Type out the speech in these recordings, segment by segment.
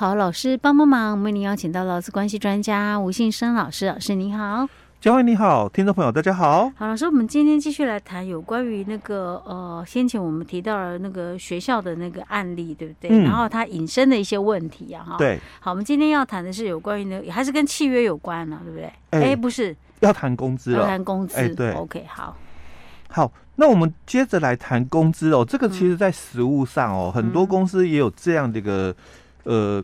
好，老师帮帮忙，我们为您邀请到劳资关系专家吴信生老师，老师您好。嘉惠你好，听众朋友大家好。好，老师，我们今天继续来谈有关于那个呃，先前我们提到了那个学校的那个案例，对不对？嗯、然后它引申的一些问题啊，哈。对。好，我们今天要谈的是有关于呢，还是跟契约有关呢、啊，对不对？哎、欸，不是，要谈工资了。要谈工资。哎、欸，对。OK，好。好，那我们接着来谈工资哦。这个其实在实务上哦，嗯、很多公司也有这样的一个呃。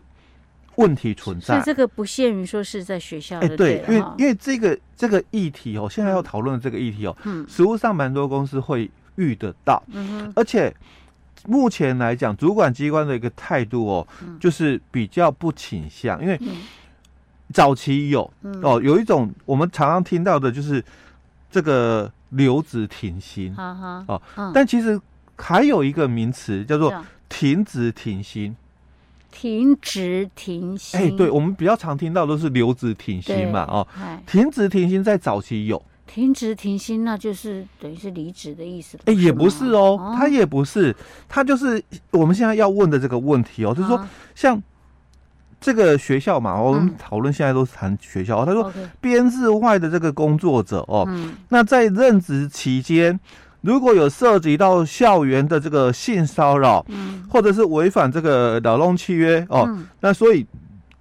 问题存在，所以这个不限于说是在学校的。哎，对，因为因为这个这个议题哦，现在要讨论的这个议题哦，嗯，实务上蛮多公司会遇得到，嗯哼，而且目前来讲，主管机关的一个态度哦，就是比较不倾向，因为早期有哦，有一种我们常常听到的就是这个留职停薪，哈哈，哦，但其实还有一个名词叫做停职停薪。停职停薪，哎，对，我们比较常听到都是留职停薪嘛，哦，停职停薪在早期有，停职停薪那就是等于是离职的意思，哎，也不是哦，他也不是，他就是我们现在要问的这个问题哦，就是说像这个学校嘛，我们讨论现在都是谈学校，他说编制外的这个工作者哦，那在任职期间。如果有涉及到校园的这个性骚扰，嗯，或者是违反这个劳动契约哦，嗯、那所以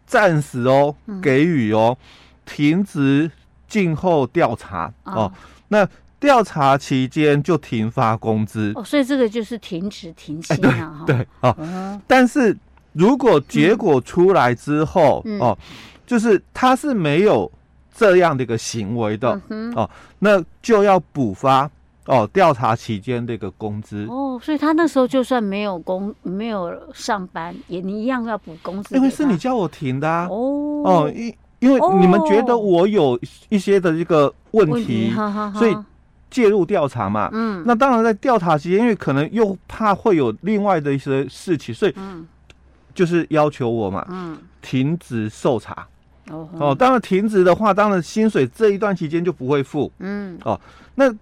暂时哦给予哦停职静候调查哦，哦，那调查期间就停发工资。哦，所以这个就是停职停薪啊，对，对哦，嗯、但是如果结果出来之后、嗯、哦，就是他是没有这样的一个行为的、嗯、哦，那就要补发。哦，调查期间的一个工资哦，所以他那时候就算没有工没有上班，也你一样要补工资。因为是你叫我停的啊。哦哦，因因为你们觉得我有一些的一个问题，所以介入调查嘛。嗯，那当然在调查期间，因为可能又怕会有另外的一些事情，所以就是要求我嘛，嗯，停止受查。哦哦，当然停止的话，当然薪水这一段期间就不会付。嗯哦，那。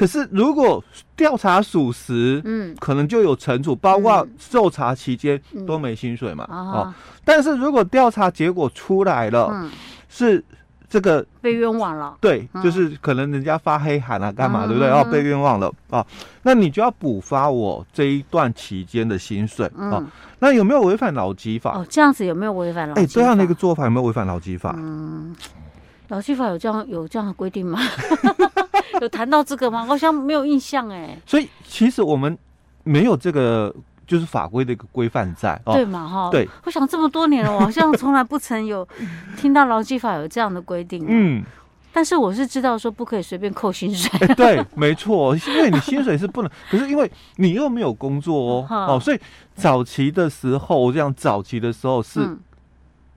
可是，如果调查属实，嗯，可能就有惩处，包括受查期间都没薪水嘛，哦。但是如果调查结果出来了，是这个被冤枉了，对，就是可能人家发黑函啊，干嘛，对不对？哦，被冤枉了啊，那你就要补发我这一段期间的薪水啊。那有没有违反劳基法？哦，这样子有没有违反劳？哎，这样的一个做法有没有违反劳基法？嗯，劳基法有这样有这样的规定吗？有谈到这个吗？好像没有印象哎。所以其实我们没有这个就是法规的一个规范在，对嘛？哈，对。我想这么多年了，我好像从来不曾有 听到劳基法有这样的规定。嗯，但是我是知道说不可以随便扣薪水。对，没错，因为你薪水是不能，可是因为你又没有工作哦，哦，所以早期的时候，我这样早期的时候是。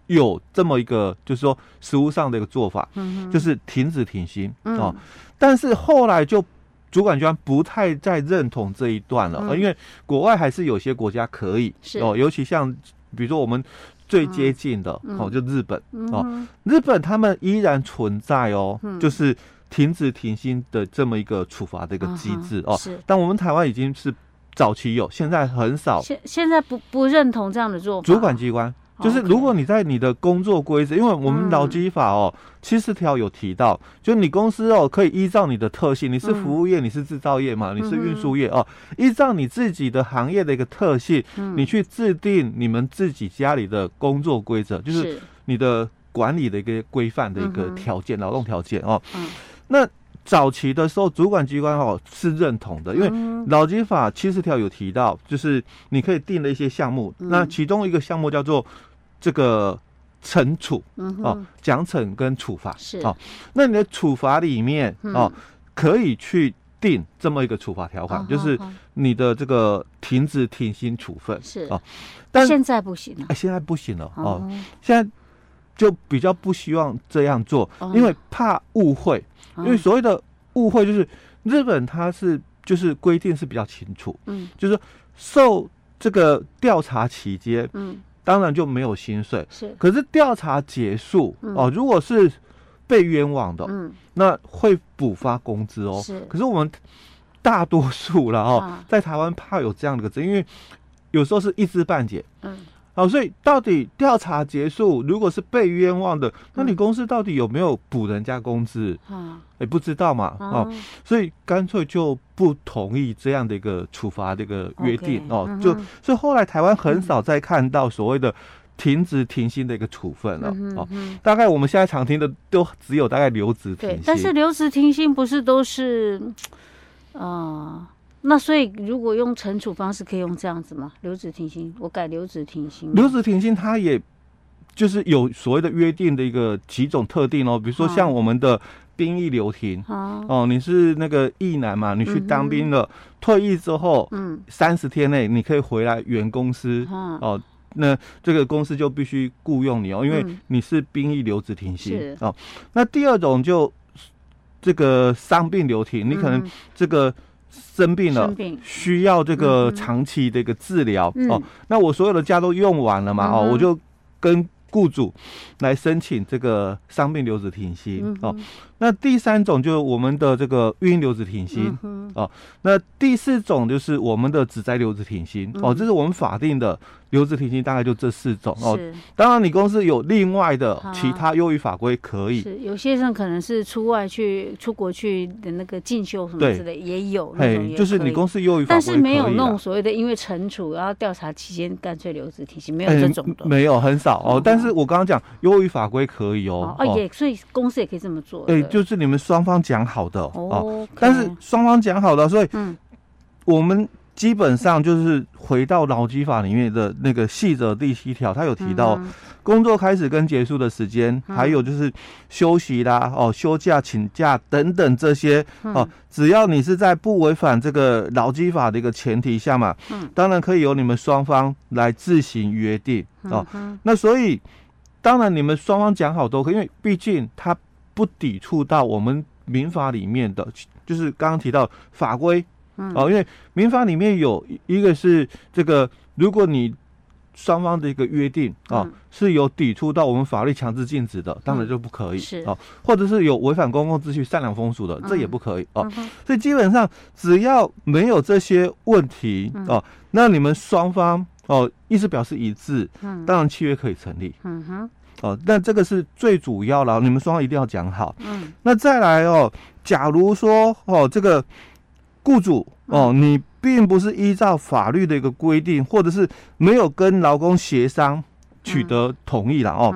有这么一个，就是说实务上的一个做法，嗯、哼。就是停止停薪、嗯、哦。但是后来就主管机关不太再认同这一段了，嗯、因为国外还是有些国家可以哦，尤其像比如说我们最接近的、嗯、哦，就日本、嗯、哦，日本他们依然存在哦，嗯、就是停止停薪的这么一个处罚的一个机制、嗯、哦。是，但我们台湾已经是早期有，现在很少。现现在不不认同这样的做法，主管机关。就是如果你在你的工作规则，因为我们劳基法哦七十条有提到，就你公司哦可以依照你的特性，你是服务业，你是制造业嘛，你是运输业哦，依照你自己的行业的一个特性，你去制定你们自己家里的工作规则，就是。你的管理的一个规范的一个条件，劳动条件哦。那早期的时候，主管机关哦是认同的，因为劳基法七十条有提到，就是你可以定的一些项目，那其中一个项目叫做。这个惩处哦，奖惩跟处罚是。哦，那你的处罚里面哦，可以去定这么一个处罚条款，就是你的这个停止停薪处分是。哦，但现在不行了，哎，现在不行了哦，现在就比较不希望这样做，因为怕误会，因为所谓的误会就是日本它是就是规定是比较清楚，嗯，就是受这个调查期间，嗯。当然就没有薪水，是。可是调查结束、嗯、哦，如果是被冤枉的，嗯，那会补发工资哦。是。可是我们大多数了哦，啊、在台湾怕有这样的个，因为有时候是一知半解，嗯，好，所以到底调查结束，如果是被冤枉的，那你公司到底有没有补人家工资？嗯，也不知道嘛，哦，所以干脆就不同意这样的一个处罚的一个约定哦，就所以后来台湾很少再看到所谓的停职停薪的一个处分了哦，大概我们现在常听的都只有大概留职停薪，但是留职停薪不是都是，啊。那所以，如果用惩处方式，可以用这样子吗？留职停薪，我改留职停薪。留职停薪，它也就是有所谓的约定的一个几种特定哦，比如说像我们的兵役留停哦，哦，你是那个役男嘛，你去当兵了，嗯、退役之后，嗯，三十天内你可以回来原公司、嗯、哦，那这个公司就必须雇佣你哦，因为你是兵役留职停薪、嗯、哦。那第二种就这个伤病留停，你可能这个。嗯生病了，需要这个长期的一个治疗、嗯、哦。那我所有的假都用完了嘛？嗯、哦，我就跟雇主来申请这个伤病留职停薪、嗯、哦。那第三种就是我们的这个运营留职停薪、嗯、哦。那第四种就是我们的职灾留职停薪、嗯、哦。这是我们法定的。留职停薪大概就这四种。哦，当然你公司有另外的其他优于法规可以。是有些人可能是出外去出国去的那个进修什么之类也有那种，就是你公司优于法规，但是没有那种所谓的因为惩处然后调查期间干脆留职停薪，没有这种的，没有很少。哦。但是我刚刚讲优于法规可以哦，哦也所以公司也可以这么做，对，就是你们双方讲好的哦，但是双方讲好的，所以嗯，我们。基本上就是回到劳基法里面的那个细则第七条，它有提到工作开始跟结束的时间，还有就是休息啦、哦休假、请假等等这些哦，只要你是在不违反这个劳基法的一个前提下嘛，当然可以由你们双方来自行约定哦。那所以当然你们双方讲好都可以，因为毕竟它不抵触到我们民法里面的，就是刚刚提到法规。哦，因为民法里面有一个是这个，如果你双方的一个约定啊、哦，是有抵触到我们法律强制禁止的，当然就不可以。是啊，或者是有违反公共秩序、善良风俗的，这也不可以哦。所以基本上只要没有这些问题哦，那你们双方哦意思表示一致，嗯当然契约可以成立。嗯哼，哦，那这个是最主要了，你们双方一定要讲好。嗯，那再来哦，假如说哦这个。雇主哦，你并不是依照法律的一个规定，或者是没有跟劳工协商取得同意了哦，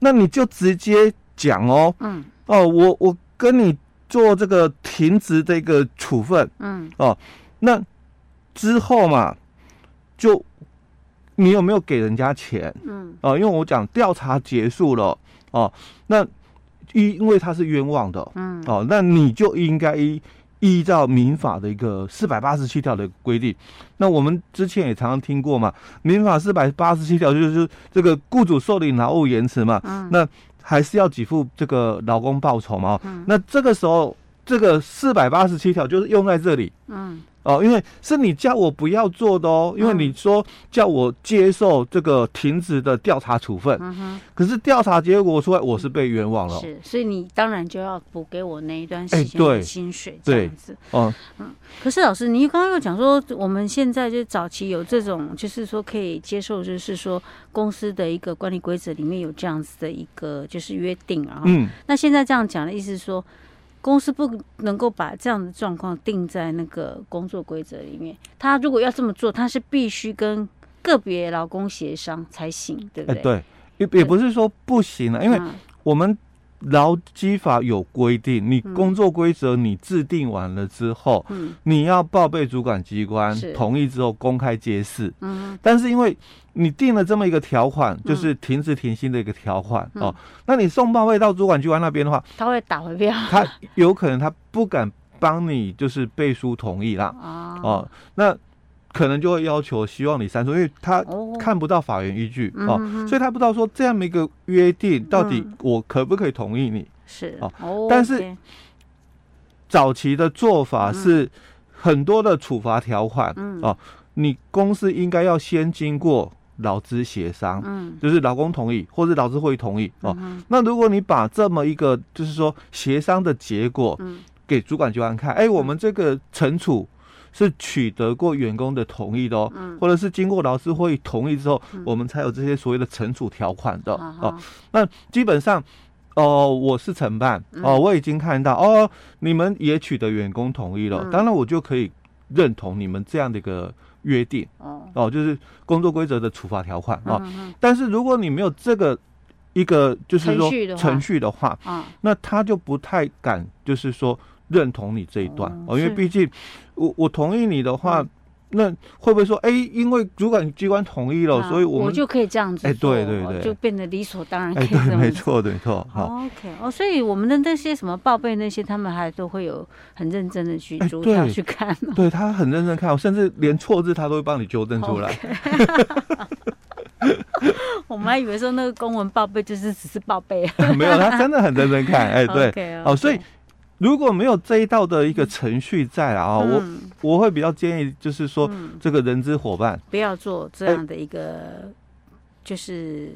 那你就直接讲哦，嗯，哦，我我跟你做这个停职的一个处分，嗯，哦，那之后嘛，就你有没有给人家钱？嗯，哦，因为我讲调查结束了哦，那因因为他是冤枉的，嗯，哦，那你就应该依。依照民法的一个四百八十七条的规定，那我们之前也常常听过嘛，民法四百八十七条就是这个雇主受理劳务延迟嘛，嗯，那还是要给付这个劳工报酬嘛，嗯，那这个时候这个四百八十七条就是用在这里，嗯。哦，因为是你叫我不要做的哦，因为你说叫我接受这个停止的调查处分，嗯，可是调查结果出来我是被冤枉了，是，所以你当然就要补给我那一段时间的薪水，这样子，哦，嗯，可是老师，你刚刚又讲说，我们现在就早期有这种，就是说可以接受，就是说公司的一个管理规则里面有这样子的一个就是约定啊，嗯，那现在这样讲的意思是说。公司不能够把这样的状况定在那个工作规则里面。他如果要这么做，他是必须跟个别劳工协商才行，对不对？欸、对，也也不是说不行了，因为我们劳基法有规定，你工作规则你制定完了之后，嗯，你要报备主管机关同意之后公开揭示。嗯，但是因为你定了这么一个条款，就是停职停薪的一个条款、嗯、哦。那你送报备到主管机关那边的话，他会打回票。他有可能他不敢帮你，就是背书同意啦。哦，哦，那可能就会要求希望你删除，因为他看不到法院依据哦，哦，所以他不知道说这样的一个约定到底我可不可以同意你。是、嗯、哦，但是早期的做法是很多的处罚条款、嗯、哦，你公司应该要先经过。劳资协商，嗯，就是劳工同意或者劳资会同意哦、嗯。那如果你把这么一个就是说协商的结果，嗯，给主管机关看，哎、欸，我们这个惩处是取得过员工的同意的哦，嗯、或者是经过劳资会议同意之后，嗯、我们才有这些所谓的惩处条款的、嗯、哦。那基本上，哦、呃，我是承办哦、呃，我已经看到哦，你们也取得员工同意了，嗯、当然我就可以认同你们这样的一个约定哦，就是工作规则的处罚条款哦。但是如果你没有这个。一个就是说程序的话，啊，那他就不太敢，就是说认同你这一段。哦，因为毕竟我我同意你的话，那会不会说，哎，因为主管机关同意了，所以我我就可以这样子，哎，对对对，就变得理所当然可以这样，没错没错，好，OK。哦，所以我们的那些什么报备那些，他们还都会有很认真的去逐条去看，对他很认真看，甚至连错字他都会帮你纠正出来。我们还以为说那个公文报备就是只是报备，没有，他真的很认真看，哎，对，哦，所以如果没有这一道的一个程序在啊，我我会比较建议，就是说这个人资伙伴。不要做这样的一个就是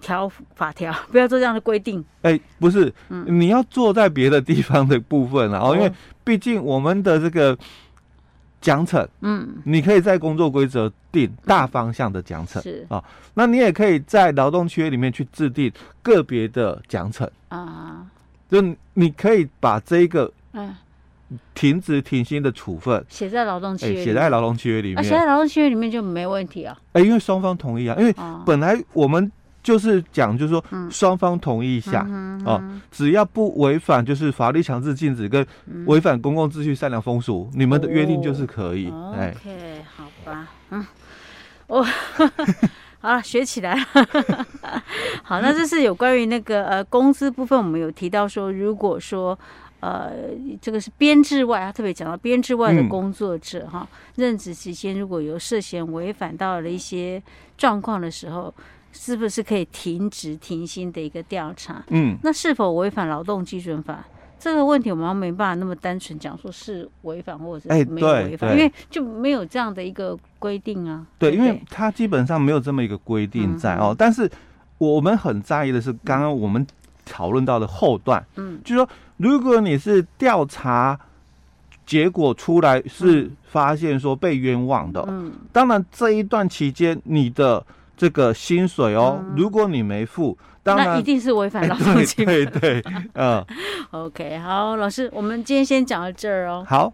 条法条，不要做这样的规定。哎，不是，你要做在别的地方的部分啊，因为毕竟我们的这个。奖惩，嗯，你可以在工作规则定大方向的奖惩，是。啊，那你也可以在劳动契约里面去制定个别的奖惩。啊，就你可以把这个嗯。停职停薪的处分写在劳动契约，写在劳动契约里面，写在劳动契约里面就没问题啊，哎，因为双方同意啊，因为本来我们。就是讲，就是说双方同意一下哦，只要不违反就是法律强制禁止跟违反公共秩序善良风俗，你们的约定就是可以。哎，OK，好吧，嗯，哦，好了，学起来了。好，那这是有关于那个呃工资部分，我们有提到说，如果说呃这个是编制外，他特别讲到编制外的工作者哈，任职期间如果有涉嫌违反到了一些状况的时候。是不是可以停职停薪的一个调查？嗯，那是否违反劳动基准法这个问题，我们没办法那么单纯讲说是违反或者是没有违反，因为就没有这样的一个规定啊。对，因为它基本上没有这么一个规定在哦。但是我们很在意的是，刚刚我们讨论到的后段，嗯，就是说，如果你是调查结果出来是发现说被冤枉的，嗯，当然这一段期间你的。这个薪水哦，如果你没付，当然那一定是违反劳动基准。对对，嗯。OK，好，老师，我们今天先讲到这儿哦。好。